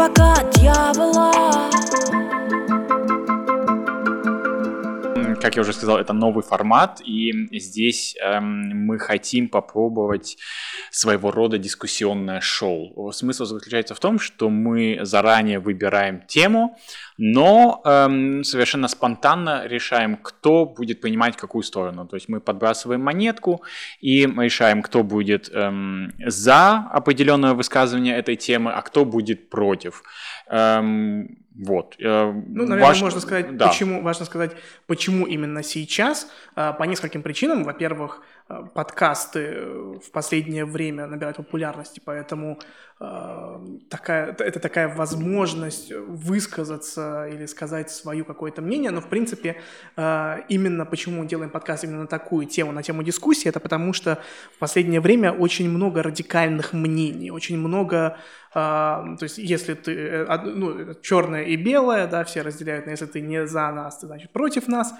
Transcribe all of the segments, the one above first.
Адвокат дьявола. Как я уже сказал, это новый формат, и здесь эм, мы хотим попробовать своего рода дискуссионное шоу. Смысл заключается в том, что мы заранее выбираем тему, но эм, совершенно спонтанно решаем, кто будет понимать какую сторону. То есть мы подбрасываем монетку и мы решаем, кто будет эм, за определенное высказывание этой темы, а кто будет против. Эм, вот. Э, ну, наверное, Важ... можно сказать, да. почему, важно сказать, почему именно сейчас. Э, по нескольким причинам. Во-первых, э, подкасты в последнее время набирают популярности, поэтому такая, это такая возможность высказаться или сказать свое какое-то мнение. Но, в принципе, именно почему делаем подкаст именно на такую тему, на тему дискуссии, это потому что в последнее время очень много радикальных мнений, очень много то есть, если ты, ну, черное и белое, да, все разделяют, но если ты не за нас, ты, значит, против нас.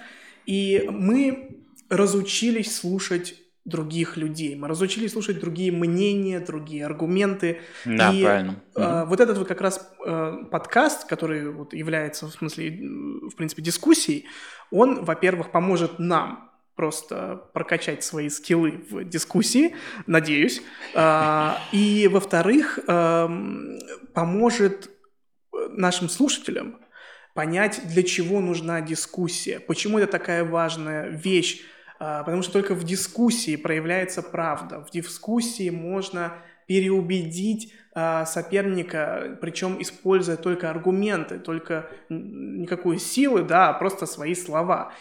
И мы разучились слушать других людей. Мы разучились слушать другие мнения, другие аргументы. Да, и, правильно. Э, вот этот вот как раз э, подкаст, который вот является, в смысле, в принципе, дискуссией, он, во-первых, поможет нам просто прокачать свои скиллы в дискуссии, надеюсь. Э, и, во-вторых, э, поможет нашим слушателям понять, для чего нужна дискуссия, почему это такая важная вещь, потому что только в дискуссии проявляется правда, в дискуссии можно переубедить а, соперника, причем используя только аргументы, только никакой силы, да, а просто свои слова.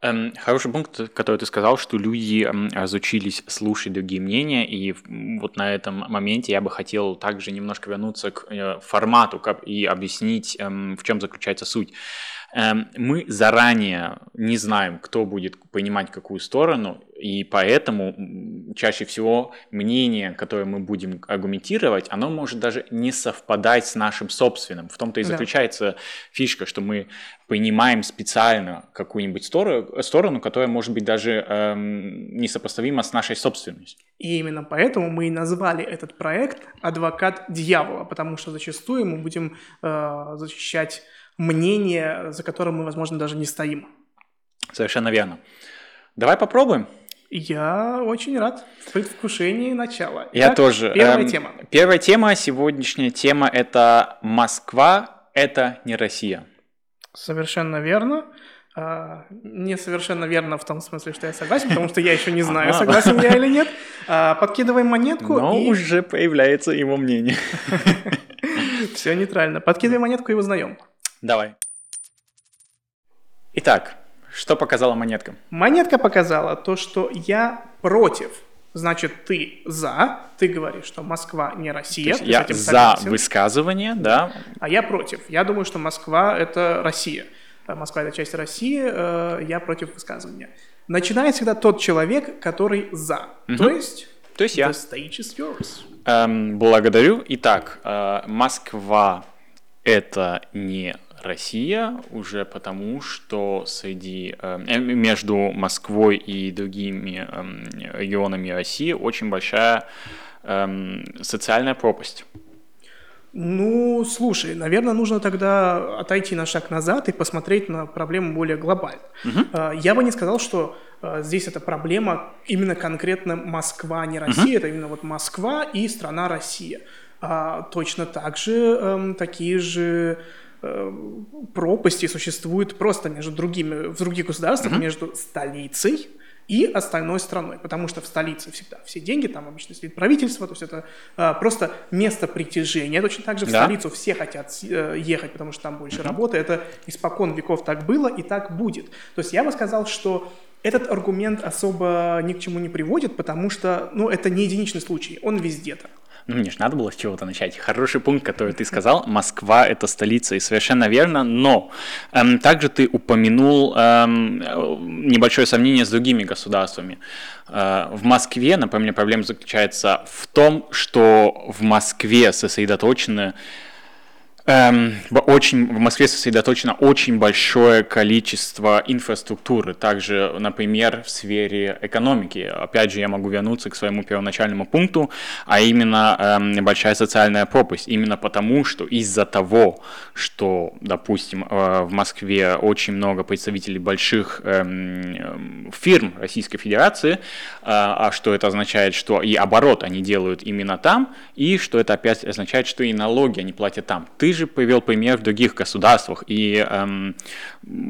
Эм, хороший пункт, который ты сказал, что люди разучились слушать другие мнения, и вот на этом моменте я бы хотел также немножко вернуться к э, формату и объяснить, эм, в чем заключается суть. Эм, мы заранее не знаем, кто будет понимать какую сторону, и поэтому чаще всего мнение, которое мы будем аргументировать, оно может даже не совпадать с нашим собственным. В том-то и заключается да. фишка, что мы понимаем специально какую-нибудь сторону, сторону которая может быть даже эм, несопоставима с нашей собственностью. И именно поэтому мы и назвали этот проект «Адвокат дьявола», потому что зачастую мы будем э, защищать мнение, за которым мы, возможно, даже не стоим. Совершенно верно. Давай попробуем. Я очень рад. В предвкушении начала. Я Итак, тоже. Первая эм, тема. Первая тема, сегодняшняя тема – это «Москва – это не Россия». Совершенно верно. А, не совершенно верно в том смысле, что я согласен, потому что я еще не знаю, согласен я или нет. А, подкидываем монетку. Но и... уже появляется его мнение. Все нейтрально. Подкидываем монетку и узнаем. Давай. Итак, что показала монетка? Монетка показала то, что я против. Значит, ты за, ты говоришь, что Москва не Россия. я за высказывание, да. А я против. Я думаю, что Москва это Россия. Э, Москва это часть России, э, я против высказывания. Начинает всегда тот человек, который за. Угу. То есть, то есть я. The stage is yours. Эм, благодарю. Итак, э, Москва это не Россия уже потому, что среди эм, э, между Москвой и другими э, регионами России очень большая э, социальная пропасть. Ну, слушай, наверное, нужно тогда отойти на шаг назад и посмотреть на проблему более глобально. Угу. Я бы не сказал, что а, здесь эта проблема именно конкретно Москва, не Россия, угу. это именно вот Москва и страна Россия. А, точно так же э, такие же Э, пропасти существуют просто между другими, в других государствах, mm-hmm. между столицей и остальной страной, потому что в столице всегда все деньги, там обычно сидит правительство, то есть это э, просто место притяжения. Точно так же в да. столицу все хотят э, ехать, потому что там больше mm-hmm. работы. Это испокон веков так было и так будет. То есть я бы сказал, что этот аргумент особо ни к чему не приводит, потому что, ну, это не единичный случай, он везде так. Ну, мне же надо было с чего-то начать. Хороший пункт, который ты сказал. Москва – это столица, и совершенно верно. Но эм, также ты упомянул эм, небольшое сомнение с другими государствами. Э, в Москве, например, проблема заключается в том, что в Москве сосредоточены Эм, очень, в Москве сосредоточено очень большое количество инфраструктуры. Также, например, в сфере экономики. Опять же, я могу вернуться к своему первоначальному пункту, а именно эм, большая социальная пропасть. Именно потому, что из-за того, что, допустим, э, в Москве очень много представителей больших эм, фирм Российской Федерации, э, а что это означает, что и оборот они делают именно там, и что это опять означает, что и налоги они платят там. Ты же привел пример в других государствах, и эм,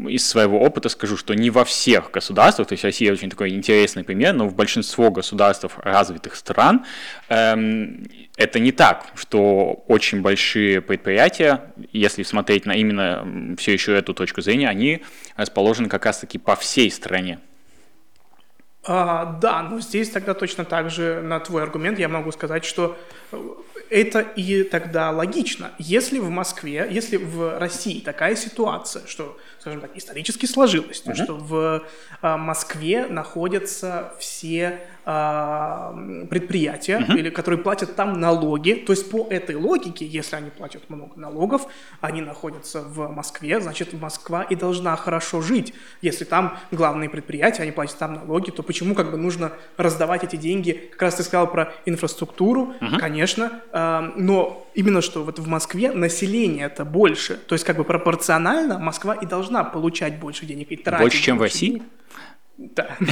из своего опыта скажу, что не во всех государствах, то есть Россия очень такой интересный пример, но в большинство государств развитых стран эм, это не так, что очень большие предприятия, если смотреть на именно все еще эту точку зрения, они расположены как раз-таки по всей стране. А, да, но здесь тогда точно так же на твой аргумент я могу сказать, что это и тогда логично. Если в Москве, если в России такая ситуация, что, скажем так, исторически сложилось, uh-huh. что в а, Москве находятся все предприятия, uh-huh. или, которые платят там налоги, то есть по этой логике, если они платят много налогов, они находятся в Москве, значит, Москва и должна хорошо жить. Если там главные предприятия, они платят там налоги, то почему как бы нужно раздавать эти деньги? Как раз ты сказал про инфраструктуру, uh-huh. конечно, но именно что вот в Москве население это больше, то есть как бы пропорционально Москва и должна получать больше денег и тратить больше, чем в России. Денег. Да.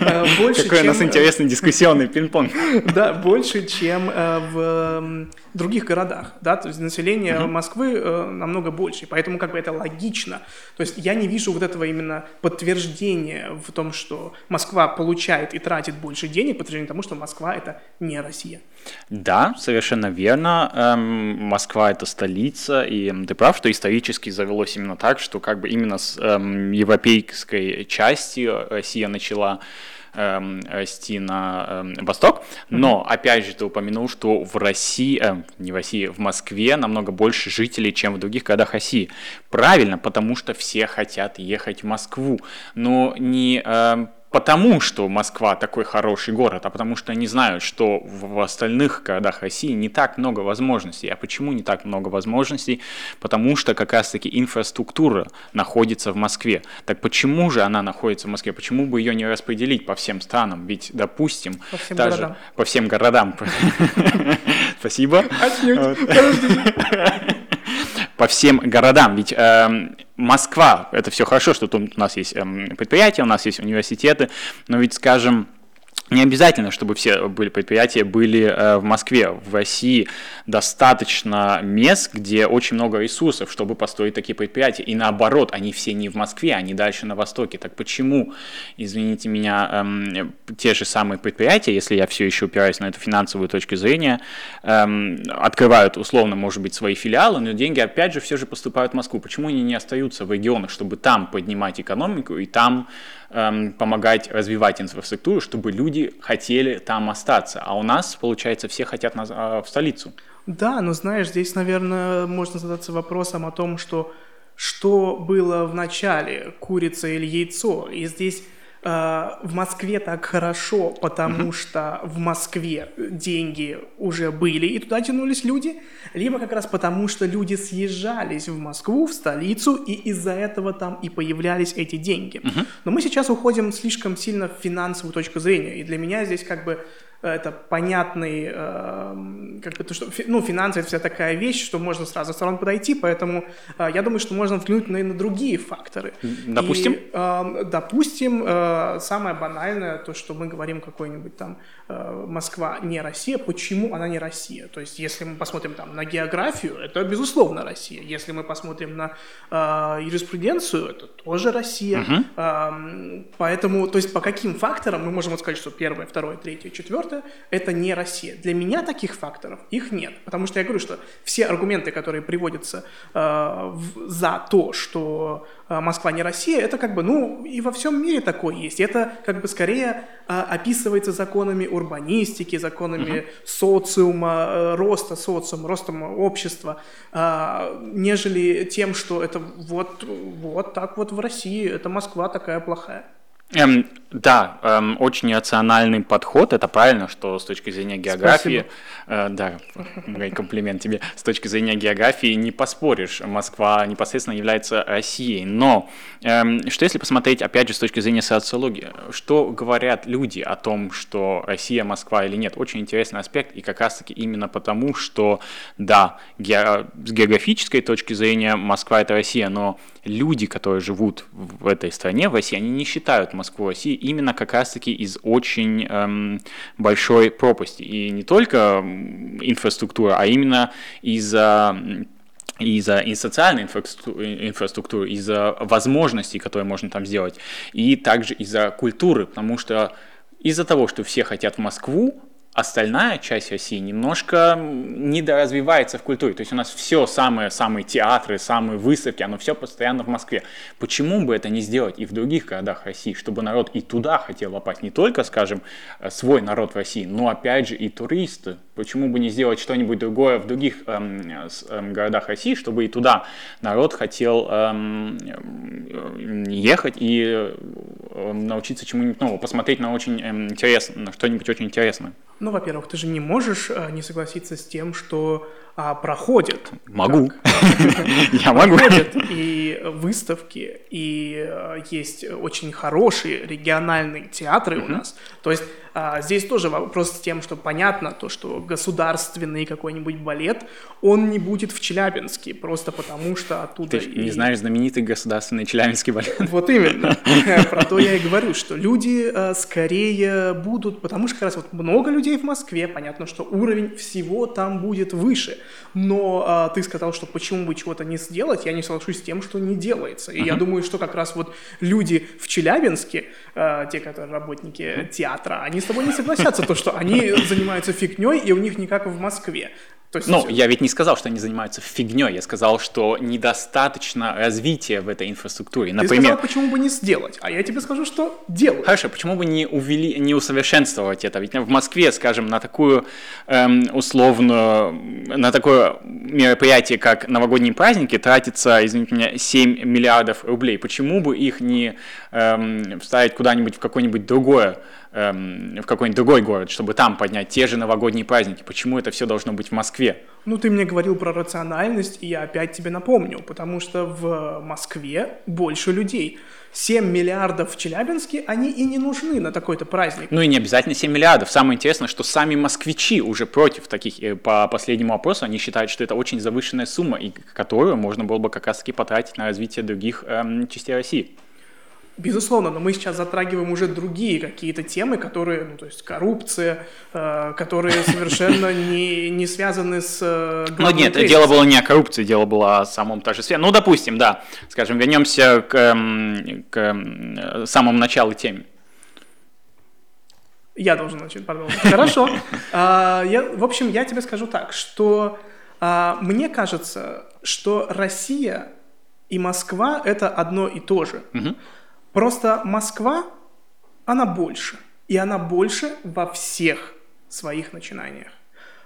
Э, больше, Какой чем... у нас интересный дискуссионный пинг-понг. Да, больше, чем э, в других городах. Да? То есть население uh-huh. Москвы э, намного больше, поэтому как бы это логично. То есть я не вижу вот этого именно подтверждения в том, что Москва получает и тратит больше денег, подтверждение тому, что Москва — это не Россия. Да, совершенно верно. Эм, Москва это столица, и ты прав, что исторически завелось именно так, что как бы именно с эм, европейской части Россия начала эм, расти на эм, восток. Но, опять же, ты упомянул, что в России, э, не в России, в Москве намного больше жителей, чем в других городах России. Правильно, потому что все хотят ехать в Москву. Но не э, потому, что Москва такой хороший город, а потому что они знают, что в остальных городах России не так много возможностей. А почему не так много возможностей? Потому что как раз-таки инфраструктура находится в Москве. Так почему же она находится в Москве? Почему бы ее не распределить по всем странам? Ведь, допустим, по всем даже городам. по всем городам. Спасибо. Отнюдь по всем городам. Ведь э, Москва, это все хорошо, что у нас есть э, предприятия, у нас есть университеты, но ведь, скажем, не обязательно, чтобы все были предприятия были э, в Москве. В России достаточно мест, где очень много ресурсов, чтобы построить такие предприятия. И наоборот, они все не в Москве, они дальше на Востоке. Так почему, извините меня, эм, те же самые предприятия, если я все еще упираюсь на эту финансовую точку зрения, эм, открывают условно, может быть, свои филиалы, но деньги опять же все же поступают в Москву. Почему они не остаются в регионах, чтобы там поднимать экономику и там эм, помогать развивать инфраструктуру, чтобы люди хотели там остаться. А у нас, получается, все хотят на, э, в столицу. Да, но знаешь, здесь, наверное, можно задаться вопросом о том, что что было в начале, курица или яйцо. И здесь в Москве так хорошо, потому что в Москве деньги уже были и туда тянулись люди, либо как раз потому что люди съезжались в Москву, в столицу, и из-за этого там и появлялись эти деньги. Но мы сейчас уходим слишком сильно в финансовую точку зрения, и для меня здесь как бы это понятный, э, как бы то, что, ну, финансы это вся такая вещь, что можно сразу со сторон подойти, поэтому э, я думаю, что можно взглянуть на, на другие факторы. Допустим? И, э, допустим, э, самое банальное, то, что мы говорим какой-нибудь там э, Москва не Россия, почему она не Россия? То есть, если мы посмотрим там на географию, это безусловно Россия. Если мы посмотрим на э, юриспруденцию, это тоже Россия. Uh-huh. Э, поэтому, то есть, по каким факторам мы можем сказать, что первое, второе, третье, четвертое четвертое – это не Россия. Для меня таких факторов, их нет. Потому что я говорю, что все аргументы, которые приводятся э, в, за то, что э, Москва не Россия, это как бы, ну, и во всем мире такое есть. Это как бы скорее э, описывается законами урбанистики, законами uh-huh. социума, э, роста социума, ростом общества, э, нежели тем, что это вот, вот так вот в России, это Москва такая плохая. Эм, да, эм, очень рациональный подход. Это правильно, что с точки зрения географии, э, да, комплимент тебе, с точки зрения географии не поспоришь. Москва непосредственно является Россией. Но эм, что если посмотреть, опять же, с точки зрения социологии, что говорят люди о том, что Россия, Москва или нет? Очень интересный аспект, и как раз-таки именно потому, что, да, ге- с географической точки зрения Москва это Россия, но люди, которые живут в этой стране, в России, они не считают Москву Россией именно как раз-таки из очень эм, большой пропасти. И не только инфраструктура, а именно из-за из-за и социальной инфраструктуры, из-за возможностей, которые можно там сделать, и также из-за культуры, потому что из-за того, что все хотят в Москву, остальная часть России немножко недоразвивается в культуре. То есть у нас все самые, самые театры, самые выставки, оно все постоянно в Москве. Почему бы это не сделать и в других городах России, чтобы народ и туда хотел попасть, не только, скажем, э, свой народ в России, но опять же и туристы. Почему бы не сделать что-нибудь другое в других эм, эм, городах России, чтобы и туда народ хотел эм, ехать и э, научиться чему-нибудь новому, посмотреть на очень эм, интересно, на что-нибудь очень интересное. Ну, во-первых, ты же не можешь а, не согласиться с тем, что а, проходят. Могу. Я могу. Проходят и выставки, и а, есть очень хорошие региональные театры у нас. То есть здесь тоже вопрос с тем, что понятно то, что государственный какой-нибудь балет, он не будет в Челябинске, просто потому что оттуда... Ты и... не знаешь знаменитый государственный Челябинский балет? Вот именно. Про то я и говорю, что люди а, скорее будут, потому что как раз вот много людей в Москве, понятно, что уровень всего там будет выше. Но а, ты сказал, что почему бы чего-то не сделать, я не соглашусь с тем, что не делается. И я думаю, что как раз вот люди в Челябинске, а, те, которые работники театра, они тобой не согласятся, то, что они занимаются фигней, и у них не как в Москве. То есть... Ну, я ведь не сказал, что они занимаются фигней, я сказал, что недостаточно развития в этой инфраструктуре. Например... Ты сказал, почему бы не сделать, а я тебе скажу, что делают. Хорошо, почему бы не, увели... не усовершенствовать это? Ведь в Москве, скажем, на такую эм, условную, на такое мероприятие, как новогодние праздники, тратится, извините меня, 7 миллиардов рублей. Почему бы их не эм, вставить куда-нибудь в какое-нибудь другое эм, в какой-нибудь другой город, чтобы там поднять те же новогодние праздники. Почему это все должно быть в Москве? Ну, ты мне говорил про рациональность, и я опять тебе напомню, потому что в Москве больше людей. 7 миллиардов в Челябинске, они и не нужны на такой-то праздник. Ну и не обязательно 7 миллиардов. Самое интересное, что сами москвичи уже против таких, э, по последнему опросу, они считают, что это очень завышенная сумма, и которую можно было бы как раз-таки потратить на развитие других эм, частей России. Безусловно, но мы сейчас затрагиваем уже другие какие-то темы, которые, ну, то есть коррупция, э, которые совершенно не, не связаны с э, Ну нет, кризисом. дело было не о коррупции, дело было о самом торжестве. Ну, допустим, да, скажем, вернемся к, эм, к э, самому началу темы. Я должен начать, пардон. Хорошо. А, я, в общем, я тебе скажу так, что а, мне кажется, что Россия и Москва – это одно и то же. Угу. Просто Москва, она больше. И она больше во всех своих начинаниях.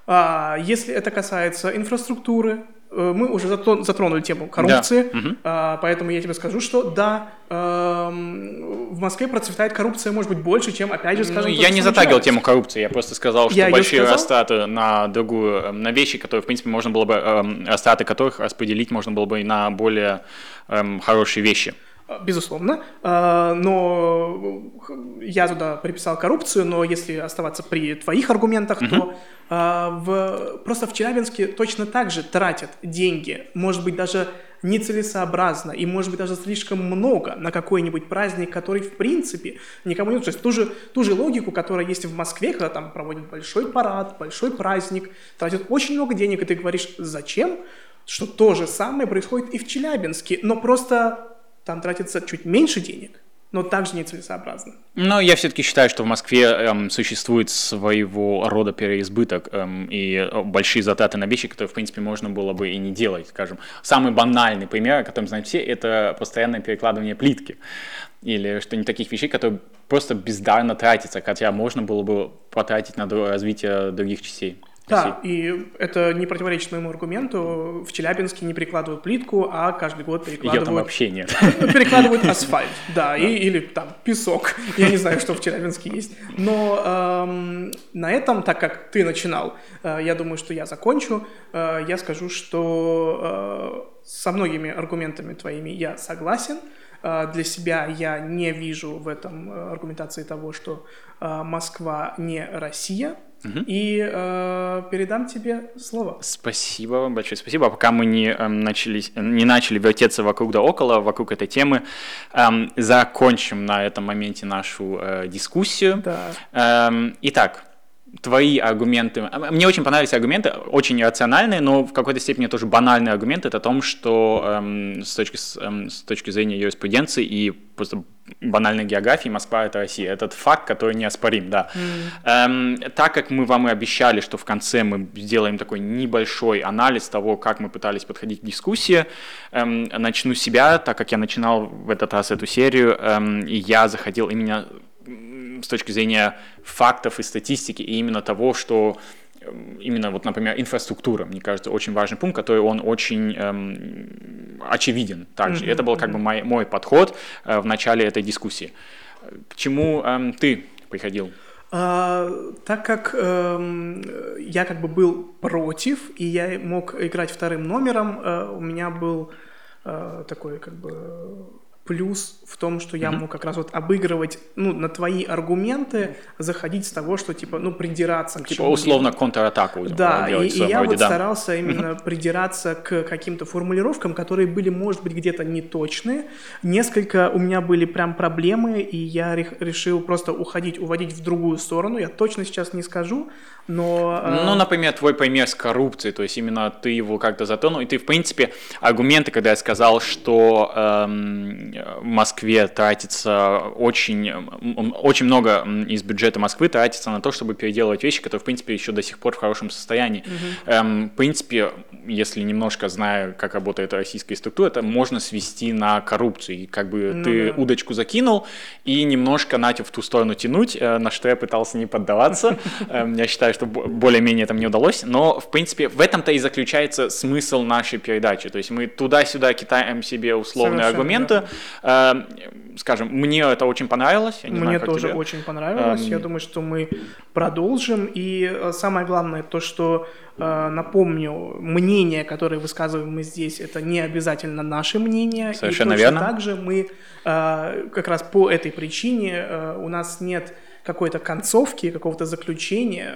А, если это касается инфраструктуры, э, мы уже затронули тему коррупции, да. поэтому я тебе скажу, что да, эм, в Москве процветает коррупция, может быть, больше, чем, опять же, скажем... Ну, я не затрагивал тему коррупции, я просто сказал, что я большие растраты на другую, эм, на вещи, которые, в принципе, можно было бы, эм, растраты которых распределить можно было бы и на более хорошие вещи. Безусловно, а, но я туда приписал коррупцию, но если оставаться при твоих аргументах, угу. то а, в, просто в Челябинске точно так же тратят деньги, может быть, даже нецелесообразно и, может быть, даже слишком много на какой-нибудь праздник, который, в принципе, никому не нужен. То есть ту же, ту же логику, которая есть в Москве, когда там проводят большой парад, большой праздник, тратят очень много денег, и ты говоришь, зачем? Что то же самое происходит и в Челябинске, но просто там тратится чуть меньше денег, но также нецелесообразно. Но я все-таки считаю, что в Москве эм, существует своего рода переизбыток эм, и э, большие затраты на вещи, которые, в принципе, можно было бы и не делать, скажем. Самый банальный пример, о котором знают все, это постоянное перекладывание плитки или что-нибудь таких вещей, которые просто бездарно тратятся, хотя можно было бы потратить на развитие других частей. Да, и это не противоречит моему аргументу. В Челябинске не перекладывают плитку, а каждый год перекладывают... Ее там вообще нет. Перекладывают асфальт, да, и, или там песок. Я не знаю, что в Челябинске есть. Но эм, на этом, так как ты начинал, э, я думаю, что я закончу. Э, я скажу, что э, со многими аргументами твоими я согласен. Э, для себя я не вижу в этом э, аргументации того, что э, Москва не Россия, Угу. И э, передам тебе слово. Спасибо вам большое, спасибо. А пока мы не, э, начали, не начали вертеться вокруг да около, вокруг этой темы, э, закончим на этом моменте нашу э, дискуссию. Да. Э, итак, твои аргументы. А, мне очень понравились аргументы, очень рациональные, но в какой-то степени тоже банальные аргументы. Это о том, что эм, с, точки, эм, с точки зрения юриспруденции и просто банальной географии Москва это Россия. Этот факт, который неоспорим, да. Mm. Эм, так как мы вам и обещали, что в конце мы сделаем такой небольшой анализ того, как мы пытались подходить к дискуссии, эм, начну себя, так как я начинал в этот раз эту серию, эм, и я заходил именно с точки зрения фактов и статистики, и именно того, что эм, именно вот, например, инфраструктура, мне кажется, очень важный пункт, который он очень эм, очевиден также. Mm-hmm. Это был как бы мой, мой подход э, в начале этой дискуссии. К чему эм, ты приходил? А, так как эм, я как бы был против, и я мог играть вторым номером, э, у меня был э, такой как бы плюс в том, что я mm-hmm. мог как раз вот обыгрывать, ну, на твои аргументы, заходить с того, что, типа, ну, придираться к Типа, условно, контратаку Да, и, и я роде, вот да. старался именно mm-hmm. придираться к каким-то формулировкам, которые были, может быть, где-то неточные. Несколько у меня были прям проблемы, и я решил просто уходить, уводить в другую сторону. Я точно сейчас не скажу, но... Э, ну, например, твой пример с коррупцией, то есть именно ты его как-то затронул, и ты, в принципе, аргументы, когда я сказал, что эм, в Москве тратится очень, очень много из бюджета Москвы тратится на то, чтобы переделывать вещи, которые, в принципе, еще до сих пор в хорошем состоянии. Угу. Эм, в принципе, если немножко зная, как работает российская структура, это можно свести на коррупцию. И как бы ну, ты да. удочку закинул и немножко натив в ту сторону тянуть, э, на что я пытался не поддаваться. Эм, я считаю, что более-менее это мне удалось. Но, в принципе, в этом-то и заключается смысл нашей передачи. То есть мы туда-сюда китаем себе условные аргументы. Эм, скажем, мне это очень понравилось. мне знаю, тоже тебе. очень понравилось. Я думаю, что мы продолжим. И э, самое главное то, что Э, напомню, мнение, которое высказываем мы здесь, это не обязательно наше мнение. Совершенно и верно. также мы э, как раз по этой причине у нас нет какой-то концовки, какого-то заключения,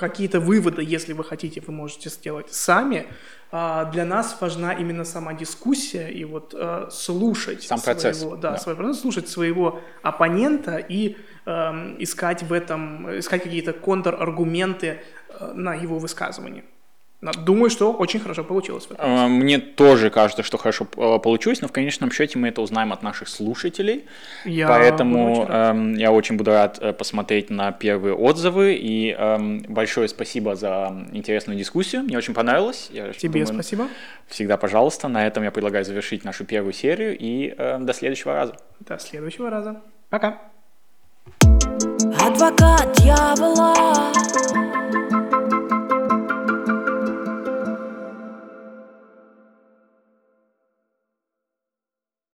какие-то выводы, если вы хотите, вы можете сделать сами. Для нас важна именно сама дискуссия и вот слушать сам процесс, своего, да, да. Свой, слушать своего оппонента и э, искать в этом, искать какие-то контраргументы Э, на его высказывание. Думаю, что очень хорошо получилось. Э, мне тоже кажется, что хорошо э, получилось, но в конечном счете мы это узнаем от наших слушателей. Я Поэтому очень эм, я очень буду рад посмотреть на первые отзывы. И эм, большое спасибо за интересную дискуссию. Мне очень понравилось. Я Тебе думаю, спасибо. Всегда пожалуйста. На этом я предлагаю завершить нашу первую серию. И э, до следующего раза. До следующего раза. Пока. Адвокат дьявола.